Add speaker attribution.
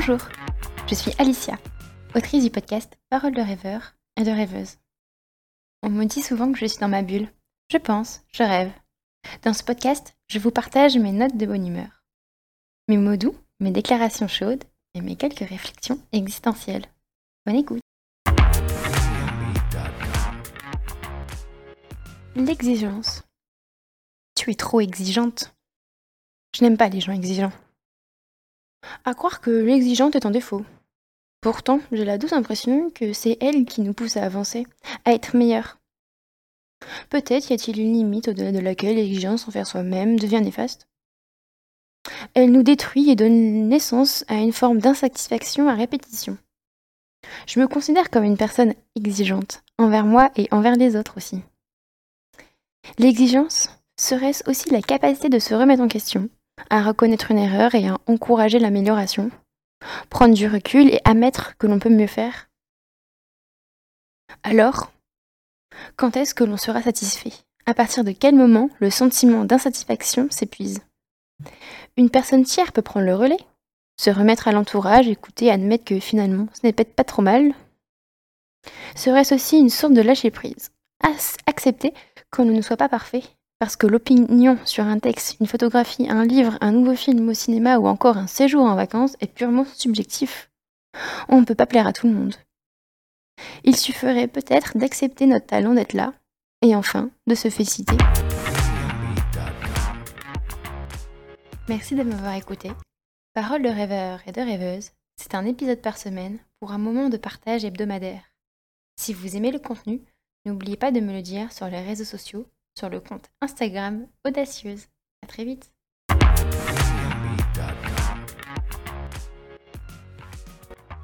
Speaker 1: Bonjour, je suis Alicia, autrice du podcast Parole de rêveur et de rêveuse. On me dit souvent que je suis dans ma bulle. Je pense, je rêve. Dans ce podcast, je vous partage mes notes de bonne humeur, mes mots doux, mes déclarations chaudes et mes quelques réflexions existentielles. Bonne écoute. L'exigence. Tu es trop exigeante. Je n'aime pas les gens exigeants. À croire que l'exigente est un défaut. Pourtant, j'ai la douce impression que c'est elle qui nous pousse à avancer, à être meilleure. Peut-être y a-t-il une limite au-delà de laquelle l'exigence envers soi-même devient néfaste. Elle nous détruit et donne naissance à une forme d'insatisfaction à répétition. Je me considère comme une personne exigeante, envers moi et envers les autres aussi. L'exigence serait-ce aussi la capacité de se remettre en question, à reconnaître une erreur et à encourager l'amélioration, prendre du recul et admettre que l'on peut mieux faire. Alors, quand est-ce que l'on sera satisfait? À partir de quel moment le sentiment d'insatisfaction s'épuise? Une personne tiers peut prendre le relais, se remettre à l'entourage, écouter, admettre que finalement ce n'est peut-être pas trop mal. Serait-ce aussi une sorte de lâcher prise? Accepter qu'on ne soit pas parfait? Parce que l'opinion sur un texte, une photographie, un livre, un nouveau film au cinéma ou encore un séjour en vacances est purement subjectif. On ne peut pas plaire à tout le monde. Il suffirait peut-être d'accepter notre talent d'être là, et enfin de se féliciter. Merci de m'avoir écouté. Parole de rêveur et de rêveuse, c'est un épisode par semaine pour un moment de partage hebdomadaire. Si vous aimez le contenu, n'oubliez pas de me le dire sur les réseaux sociaux sur le compte Instagram Audacieuse. À très vite.